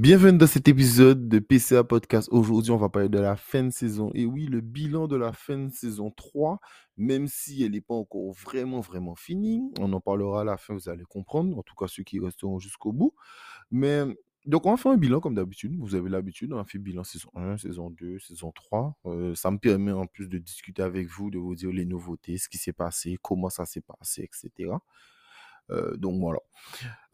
Bienvenue dans cet épisode de PCA Podcast. Aujourd'hui, on va parler de la fin de saison. Et oui, le bilan de la fin de saison 3, même si elle n'est pas encore vraiment, vraiment finie. On en parlera à la fin, vous allez comprendre. En tout cas, ceux qui resteront jusqu'au bout. Mais donc, on va faire un bilan comme d'habitude. Vous avez l'habitude, on a fait bilan saison 1, saison 2, saison 3. Euh, ça me permet en plus de discuter avec vous, de vous dire les nouveautés, ce qui s'est passé, comment ça s'est passé, etc. Euh, donc voilà.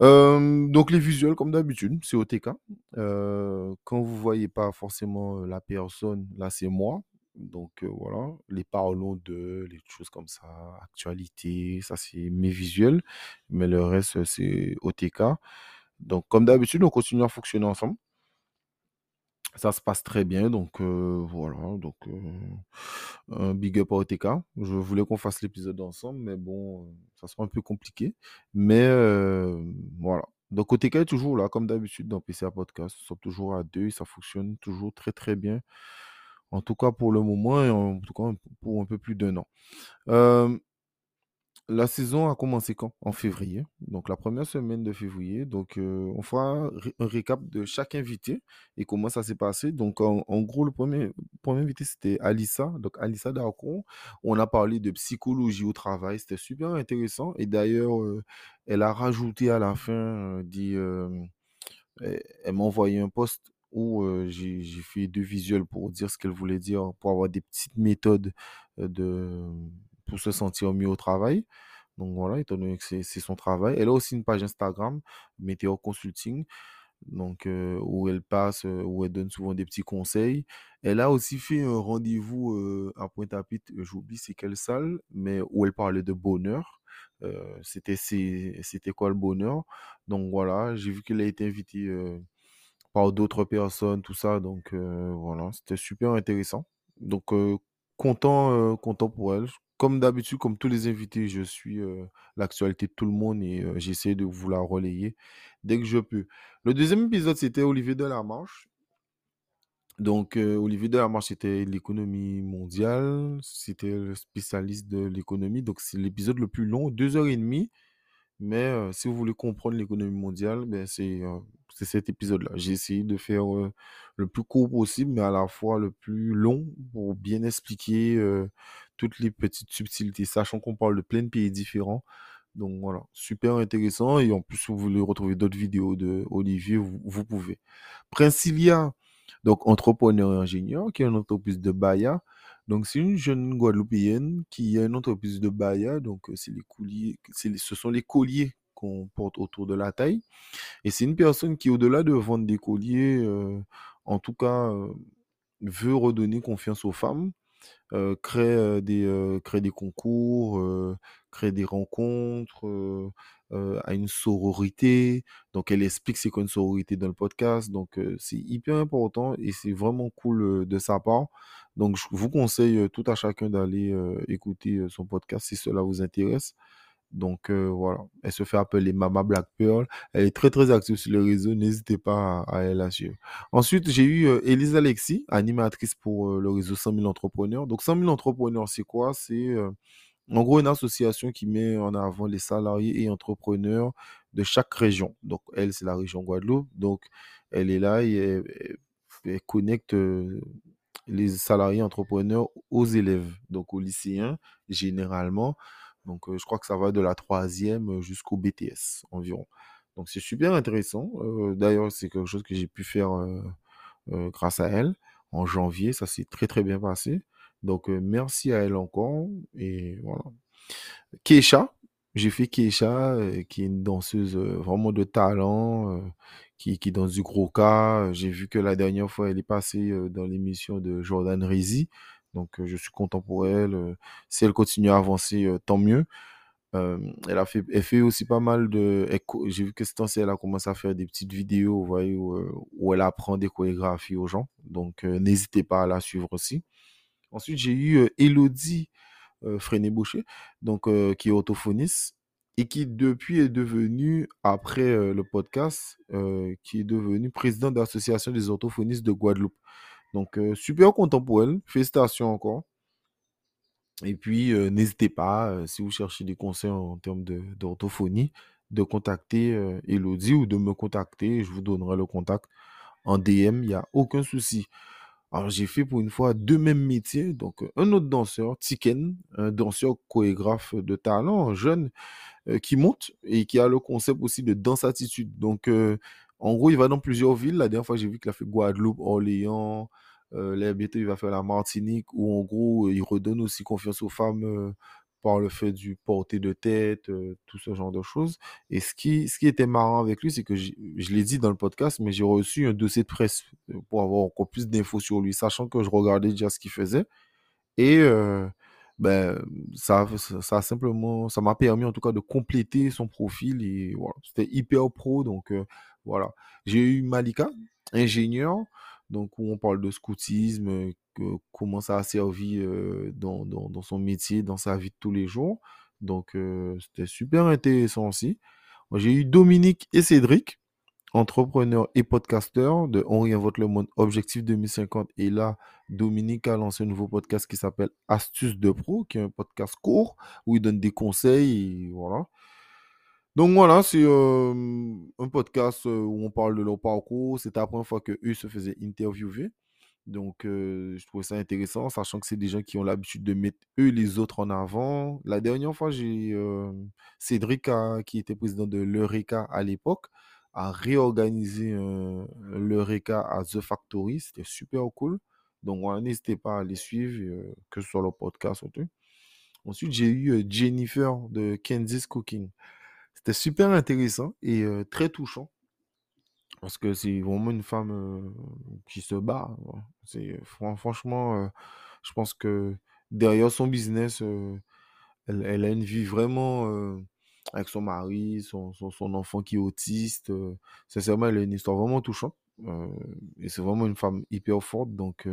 Euh, donc les visuels, comme d'habitude, c'est OTK. Euh, quand vous voyez pas forcément la personne, là c'est moi. Donc voilà, les parlons de, les choses comme ça, actualité, ça c'est mes visuels. Mais le reste, c'est OTK. Donc comme d'habitude, on continue à fonctionner ensemble. Ça se passe très bien, donc voilà, donc un big up à OTK. Je voulais qu'on fasse l'épisode ensemble, mais bon, ça sera un peu compliqué. Mais voilà. Donc OTK est toujours là, comme d'habitude, dans PCA Podcast. Nous sommes toujours à deux, ça fonctionne toujours très très bien. En tout cas pour le moment, et en tout cas pour un peu plus d'un an. La saison a commencé quand? En février, donc la première semaine de février. Donc, euh, on fera un récap de chaque invité et comment ça s'est passé. Donc, en, gros, le premier, premier invité, c'était Alissa. Donc, Alissa Darcon. On a parlé de psychologie au travail. C'était super intéressant. Et d'ailleurs, euh, elle a rajouté à la fin, euh, dit, elle, m'a envoyé un post où j'ai fait deux visuels pour dire ce qu'elle voulait dire, pour avoir des petites méthodes de pour se sentir mieux au travail. Donc voilà, étant donné que c'est son travail. Elle a aussi une page Instagram, Météo Consulting, donc euh, où elle passe, euh, où elle donne souvent des petits conseils. Elle a aussi fait un rendez-vous euh, à Pointe-à-Pitre, j'oublie c'est quelle salle, mais où elle parlait de bonheur. c'était quoi le bonheur? Donc voilà, j'ai vu qu'elle a été invitée par d'autres personnes, tout ça. Donc voilà, c'était super intéressant. Donc content, content pour elle comme d'habitude, comme tous les invités, je suis l'actualité de tout le monde et j'essaie de vous la relayer dès que je peux. Le deuxième épisode, c'était Olivier Delamarche. Donc, Olivier Delamarche, c'était l'économie mondiale. C'était le spécialiste de l'économie. Donc, c'est l'épisode le plus long, deux heures et demie. Mais si vous voulez comprendre l'économie mondiale, ben, c'est cet épisode-là. J'ai essayé de faire le plus court possible, mais à la fois le plus long pour bien expliquer toutes les petites subtilités, sachant qu'on parle de plein de pays différents. Donc voilà, super intéressant. Et en plus, si vous voulez retrouver d'autres vidéos de Olivier, vous, pouvez. Princilia, donc entrepreneur et ingénieur, qui est une entreprise de Baya. Donc, c'est une jeune Guadeloupéenne qui a une entreprise de Baya. Donc, c'est les colliers, ce sont les colliers qu'on porte autour de la taille. Et c'est une personne qui, au-delà de vendre des colliers, euh, en tout cas, euh, veut redonner confiance aux femmes créer, des, créer des concours, créer des rencontres, à une sororité. Donc, elle explique c'est quoi une sororité dans le podcast. Donc, c'est hyper important et c'est vraiment cool de sa part. Donc, je vous conseille tout à chacun d'aller écouter son podcast si cela vous intéresse. Donc voilà, elle se fait appeler Mama Black Pearl. Elle est très très active sur le réseau, n'hésitez pas à, elle la. Ensuite, j'ai eu Elise Alexis, animatrice pour le réseau 100 000 entrepreneurs. Donc 100 000 entrepreneurs, c'est quoi? C'est en gros une association qui met en avant les salariés et entrepreneurs de chaque région. Donc elle, c'est la région Guadeloupe. Donc elle est là et elle connecte les salariés entrepreneurs aux élèves, donc aux lycéens généralement. Donc, je crois que ça va de la troisième jusqu'au BTS environ. Donc, c'est super intéressant. D'ailleurs, c'est quelque chose que j'ai pu faire grâce à elle en janvier. Ça s'est très, très bien passé. Donc, merci à elle encore. Et voilà. Keisha, j'ai fait Keisha, qui est une danseuse vraiment de talent, qui, qui danse du gros cas. J'ai vu que la dernière fois, elle est passée dans l'émission de Jordan Rizzi. Donc, je suis content pour elle. si elle continue à avancer, tant mieux. elle a fait, aussi pas mal de. J'ai vu que cette temps elle a commencé à faire des petites vidéos, vous voyez, où, elle apprend des chorégraphies aux gens. Donc, n'hésitez pas à la suivre aussi. Ensuite, j'ai eu Elodie Freinet-Boucher, donc qui est orthophoniste et qui depuis est devenue, après le podcast, qui est devenue présidente de l'association des orthophonistes de Guadeloupe. Donc, super content pour elle. Félicitations encore. Et puis, n'hésitez pas, si vous cherchez des conseils en termes d'orthophonie, de, contacter Elodie ou de me contacter. Je vous donnerai le contact en DM, il n'y a aucun souci. Alors, j'ai fait pour une fois deux mêmes métiers. Donc, un autre danseur, Tiken, un danseur chorégraphe de talent, jeune, euh, qui monte et qui a le concept aussi de danse attitude. Donc, euh, en gros, il va dans plusieurs villes. La dernière fois, j'ai vu qu'il a fait Guadeloupe, Orléans. Euh, là, bientôt, il va faire la Martinique, où en gros, il redonne aussi confiance aux femmes par le fait du porter de tête, tout ce genre de choses. Et ce qui, ce qui était marrant avec lui, c'est que je l'ai dit dans le podcast, mais j'ai reçu un dossier de presse pour avoir encore plus d'infos sur lui, sachant que je regardais déjà ce qu'il faisait. Et ben, ça, ça, a simplement, ça m'a permis en tout cas de compléter son profil et voilà, c'était hyper pro. Donc voilà, j'ai eu Malika, ingénieur, donc où on parle de scoutisme, comment ça a servi dans, dans, son métier, dans sa vie de tous les jours. Donc, c'était super intéressant aussi. J'ai eu Dominique et Cédric, entrepreneurs et podcasteurs de On réinvente le monde Objectif 2050. Et là, Dominique a lancé un nouveau podcast qui s'appelle Astuces de Pro, qui est un podcast court où il donne des conseils. Voilà. Donc voilà, c'est un podcast où on parle de leur parcours. C'est la première fois qu'eux se faisaient interviewer. Donc, je trouvais ça intéressant, sachant que c'est des gens qui ont l'habitude de mettre eux les autres en avant. La dernière fois, j'ai Cédric, qui était président de l'Eureka à l'époque, a réorganisé l'Eureka à The Factory. C'était super cool. Donc, n'hésitez pas à les suivre, que ce soit leur podcast ou tout. Ensuite, j'ai eu Jennifer de Kansas Cooking. C'était super intéressant et très touchant. Parce que c'est vraiment une femme qui se bat. Franchement, je pense que derrière son business, elle, a une vie vraiment avec son mari, son, son, enfant qui est autiste. sincèrement, elle a une histoire vraiment touchante. et c'est vraiment une femme hyper forte. Donc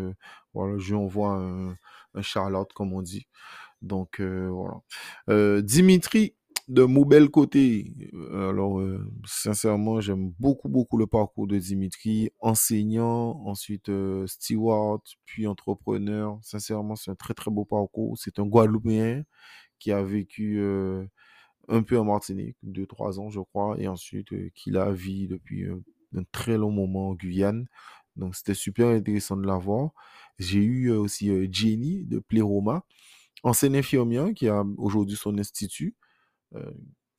voilà, je lui envoie un Charlotte, comme on dit. Donc voilà. Dimitri de mon bel côté, euh, alors euh, sincèrement, j'aime beaucoup, beaucoup le parcours de Dimitri, enseignant, ensuite euh, steward, puis entrepreneur. Sincèrement, c'est un très, très beau parcours. C'est un Guadeloupéen qui a vécu un peu en Martinique, deux, trois ans, je crois, et ensuite qui la vit depuis un très long moment en Guyane. Donc, c'était super intéressant de la voir. J'ai eu aussi Jenny de Pléroma, ancienne infirmière qui a aujourd'hui son institut. Euh,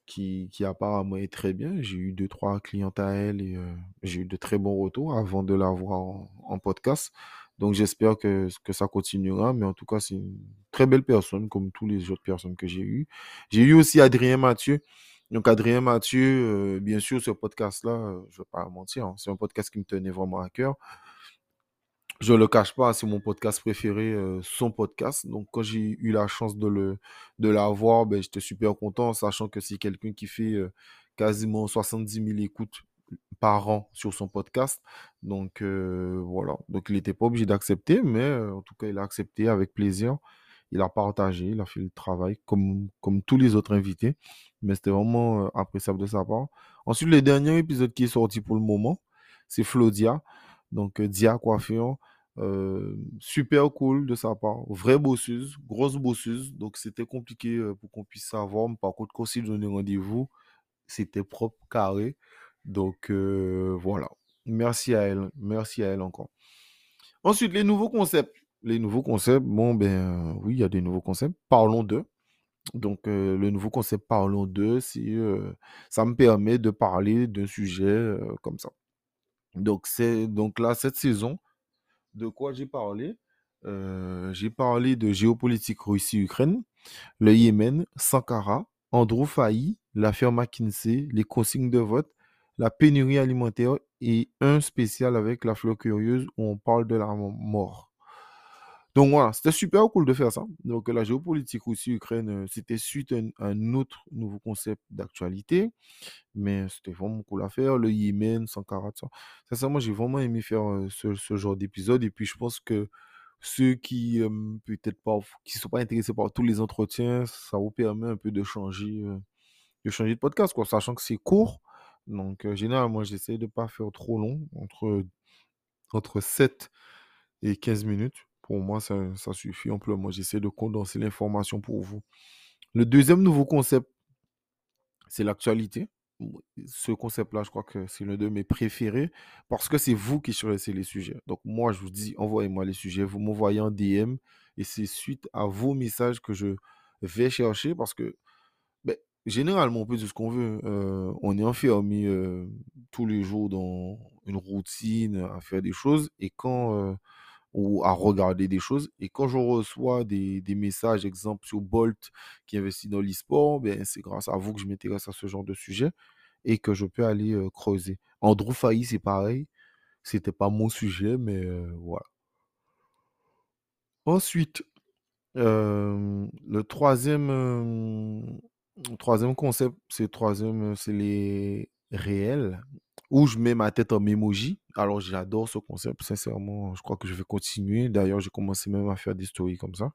qui, qui, apparemment est très bien. J'ai eu deux, trois clientes à elle et euh, j'ai eu de très bons retours avant de la voir en, podcast. Donc j'espère que, que ça continuera. Mais en tout cas, c'est une très belle personne, comme toutes les autres personnes que j'ai eues. J'ai eu aussi Adrien Mathieu. Donc Adrien Mathieu, euh, bien sûr, ce podcast-là, je ne vais pas mentir, hein, c'est un podcast qui me tenait vraiment à cœur. Je ne le cache pas, c'est mon podcast préféré, euh, son podcast. Donc, quand j'ai eu la chance de le de l'avoir, ben, j'étais super content, sachant que c'est quelqu'un qui fait euh, quasiment 70 000 écoutes par an sur son podcast. Donc, euh, voilà. Donc, il n'était pas obligé d'accepter, mais en tout cas, il a accepté avec plaisir. Il a partagé, il a fait le travail comme, comme tous les autres invités. Mais c'était vraiment appréciable de sa part. Ensuite, le dernier épisode qui est sorti pour le moment, c'est Flodia. Donc, Dia Coiffure, super cool de sa part. Vraie bosseuse, grosse bosseuse. Donc, c'était compliqué pour qu'on puisse savoir. par contre, quand il donnait rendez-vous, c'était propre, carré. Donc, voilà. Merci à elle. Merci à elle encore. Ensuite, les nouveaux concepts. Les nouveaux concepts, bon, ben oui, il y a des nouveaux concepts. Parlons d'eux. Donc, le nouveau concept Parlons d'eux, ça me permet de parler d'un sujet comme ça. Donc, c'est donc là, cette saison, de quoi j'ai parlé? Euh, J'ai parlé de géopolitique Russie-Ukraine, le Yémen, Sankara, Andrew Fahy, l'affaire McKinsey, les consignes de vote, la pénurie alimentaire et un spécial avec la fleur curieuse où on parle de la mort. Donc voilà, c'était super cool de faire ça. Donc la géopolitique Russie-Ukraine, euh, c'était suite à un, autre nouveau concept d'actualité, mais c'était vraiment cool à faire. Le Yémen, Sankara, ça. Sincèrement, j'ai vraiment aimé faire euh, ce, genre d'épisode. Et puis je pense que ceux qui peut-être pas, qui sont pas intéressés par tous les entretiens, ça vous permet un peu de changer, euh, de podcast, quoi, sachant que c'est court. Donc généralement, j'essaie de pas faire trop long, entre, entre 7 et 15 minutes. Pour moi, ça, suffit amplement. J'essaie de condenser l'information pour vous. Le deuxième nouveau concept, c'est l'actualité. ce concept-là, je crois que c'est l'un de mes préférés parce que c'est vous qui choisissez les sujets. Donc moi, je vous dis, envoyez-moi les sujets, vous m'envoyez en DM et c'est suite à vos messages que je vais chercher parce que ben, généralement, on peut dire ce qu'on veut. Euh, on est enfermé euh, tous les jours dans une routine à faire des choses et quand euh, ou à regarder des choses. Et quand je reçois des, des messages, exemple sur Bolt qui investit dans l'e-sport, ben, c'est grâce à vous que je m'intéresse à ce genre de sujet et que je peux aller creuser. Andrew Fahy, c'est pareil. C'était pas mon sujet, mais voilà. Ensuite, le troisième, troisième concept, c'est troisième, c'est les réels où je mets ma tête en emoji. Alors j'adore ce concept, sincèrement, je crois que je vais continuer. D'ailleurs, j'ai commencé même à faire des stories comme ça.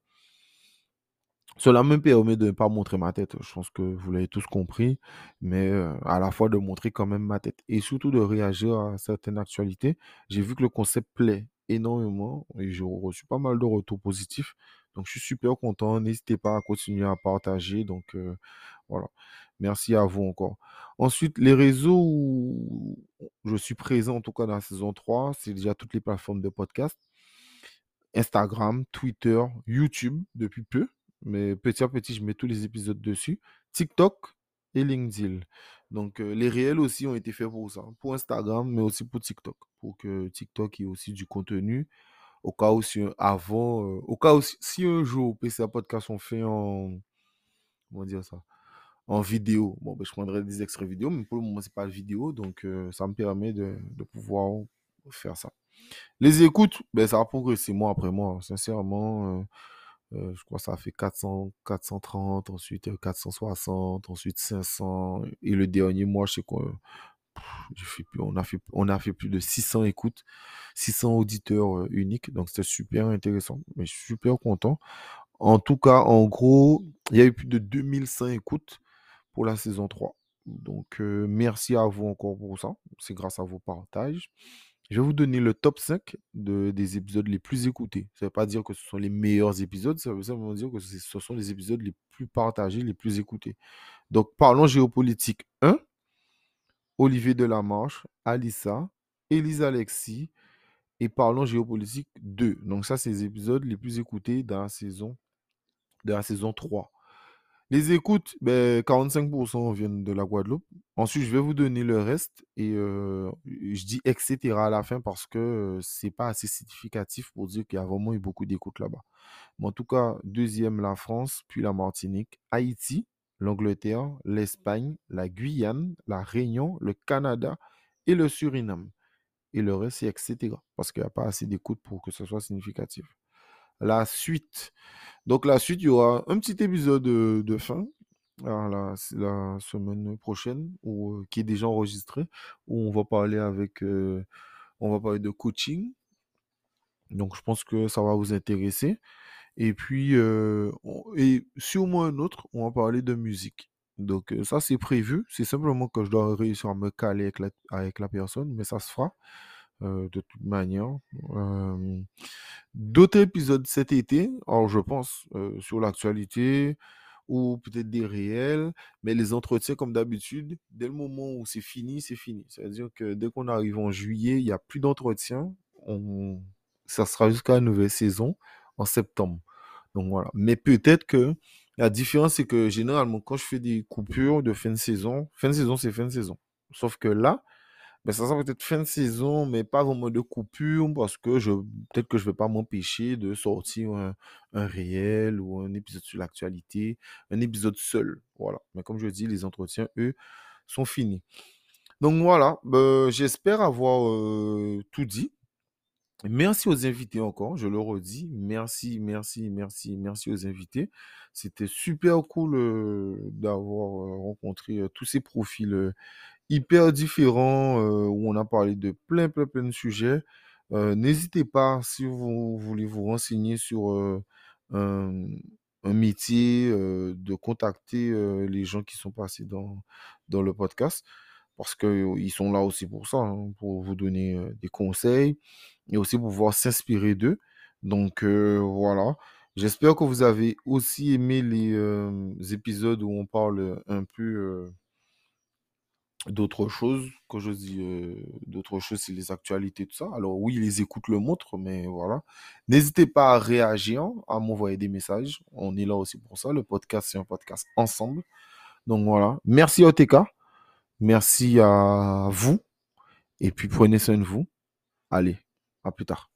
Cela me permet de ne pas montrer ma tête. Je pense que vous l'avez tous compris, mais euh, à la fois de montrer quand même ma tête et surtout de réagir à certaines actualités. J'ai vu que le concept plaît énormément et j'ai reçu pas mal de retours positifs. Donc je suis super content. N'hésitez pas à continuer à partager. Donc euh, voilà. Merci à vous encore. Ensuite, les réseaux où je suis présent, en tout cas dans la saison 3, c'est déjà toutes les plateformes de podcast. Instagram, Twitter, YouTube depuis peu. Mais petit à petit, je mets tous les épisodes dessus. TikTok et LinkedIn. Donc, euh, les réels aussi ont été faits pour ça. Pour Instagram, mais aussi pour TikTok. Pour que TikTok ait aussi du contenu. Au cas où, si, avant, euh, au cas où, si un jour PCA Podcast sont fait en. Comment dire ça? En vidéo. Bon, ben, je prendrai des extraits vidéo, mais pour le moment, c'est pas vidéo. Donc, euh, ça me permet de, pouvoir faire ça. Les écoutes, ben, ça a progressé mois après mois. Sincèrement, euh, je crois que ça a fait 400, 430, ensuite 460, euh, ensuite 500. Et le dernier mois, je sais qu'on on, a fait, on a fait plus de 600 écoutes, 600 auditeurs euh, uniques. Donc, c'était super intéressant. Mais je suis super content. En tout cas, en gros, il y a eu plus de 2100 écoutes pour la saison 3. Donc, merci à vous encore pour ça. C'est grâce à vos partages. Je vais vous donner le top 5 de, des épisodes les plus écoutés. Ça ne veut pas dire que ce sont les meilleurs épisodes, ça veut simplement dire que ce sont les épisodes les plus partagés, les plus écoutés. Donc, parlons géopolitique 1, Olivier Delamarche, Alissa, Elisa Alexis, et parlons géopolitique 2. Donc, ça, c'est les épisodes les plus écoutés dans la saison, de la saison 3. Les écoutes, ben, 45% viennent de la Guadeloupe. Ensuite, je vais vous donner le reste et euh, je dis etc. à la fin parce que euh, c'est pas assez significatif pour dire qu'il y a vraiment eu beaucoup d'écoutes là-bas. Mais en tout cas, deuxième la France, puis la Martinique, Haïti, l'Angleterre, l'Espagne, la Guyane, la Réunion, le Canada et le Suriname. Et le reste, c'est etc. Parce qu'il n'y a pas assez d'écoutes pour que ce soit significatif la suite. Donc la suite, il y aura un petit épisode de, fin la, la, semaine prochaine ou qui est déjà enregistré où on va parler avec on va parler de coaching. Donc je pense que ça va vous intéresser. Et puis et sûrement un autre, on va parler de musique. Donc ça c'est prévu. C'est simplement que je dois réussir à me caler avec la, avec la personne, mais ça se fera. Euh, de toute manière. D'autres épisodes cet été, alors je pense euh, sur l'actualité ou peut-être des réels, mais les entretiens comme d'habitude, dès le moment où c'est fini, c'est fini. C'est-à-dire que dès qu'on arrive en juillet, il n'y a plus d'entretien. On... Ça sera jusqu'à la nouvelle saison en septembre. Donc voilà. Mais peut-être que la différence, c'est que généralement, quand je fais des coupures de fin de saison, fin de saison, c'est fin de saison. Sauf que là, ben, ça sera peut-être fin de saison, mais pas vraiment de coupure, parce que je peut-être que je vais pas m'empêcher de sortir un, réel ou un épisode sur l'actualité, un épisode seul. Voilà. Mais comme je dis, les entretiens, eux, sont finis. Donc voilà, ben, j'espère avoir tout dit. Merci aux invités encore, je le redis. Merci, merci, merci, merci aux invités. C'était super cool d'avoir rencontré tous ces profils hyper différent, euh, où on a parlé de plein, plein, plein de sujets. Euh, n'hésitez pas, si vous voulez vous renseigner sur euh, un, métier, de contacter les gens qui sont passés dans, le podcast, parce qu'ils sont là aussi pour ça, hein, pour vous donner des conseils et aussi pouvoir s'inspirer d'eux. Donc voilà. J'espère que vous avez aussi aimé les épisodes où on parle un peu D'autres choses, quand je dis d'autres choses, c'est les actualités, tout ça. Alors oui, les écoutes le montrent, mais voilà. N'hésitez pas à réagir, à m'envoyer des messages. On est là aussi pour ça. Le podcast, c'est un podcast ensemble. Donc voilà. Merci OTK. Merci à vous. Et puis prenez soin de vous. Allez, à plus tard.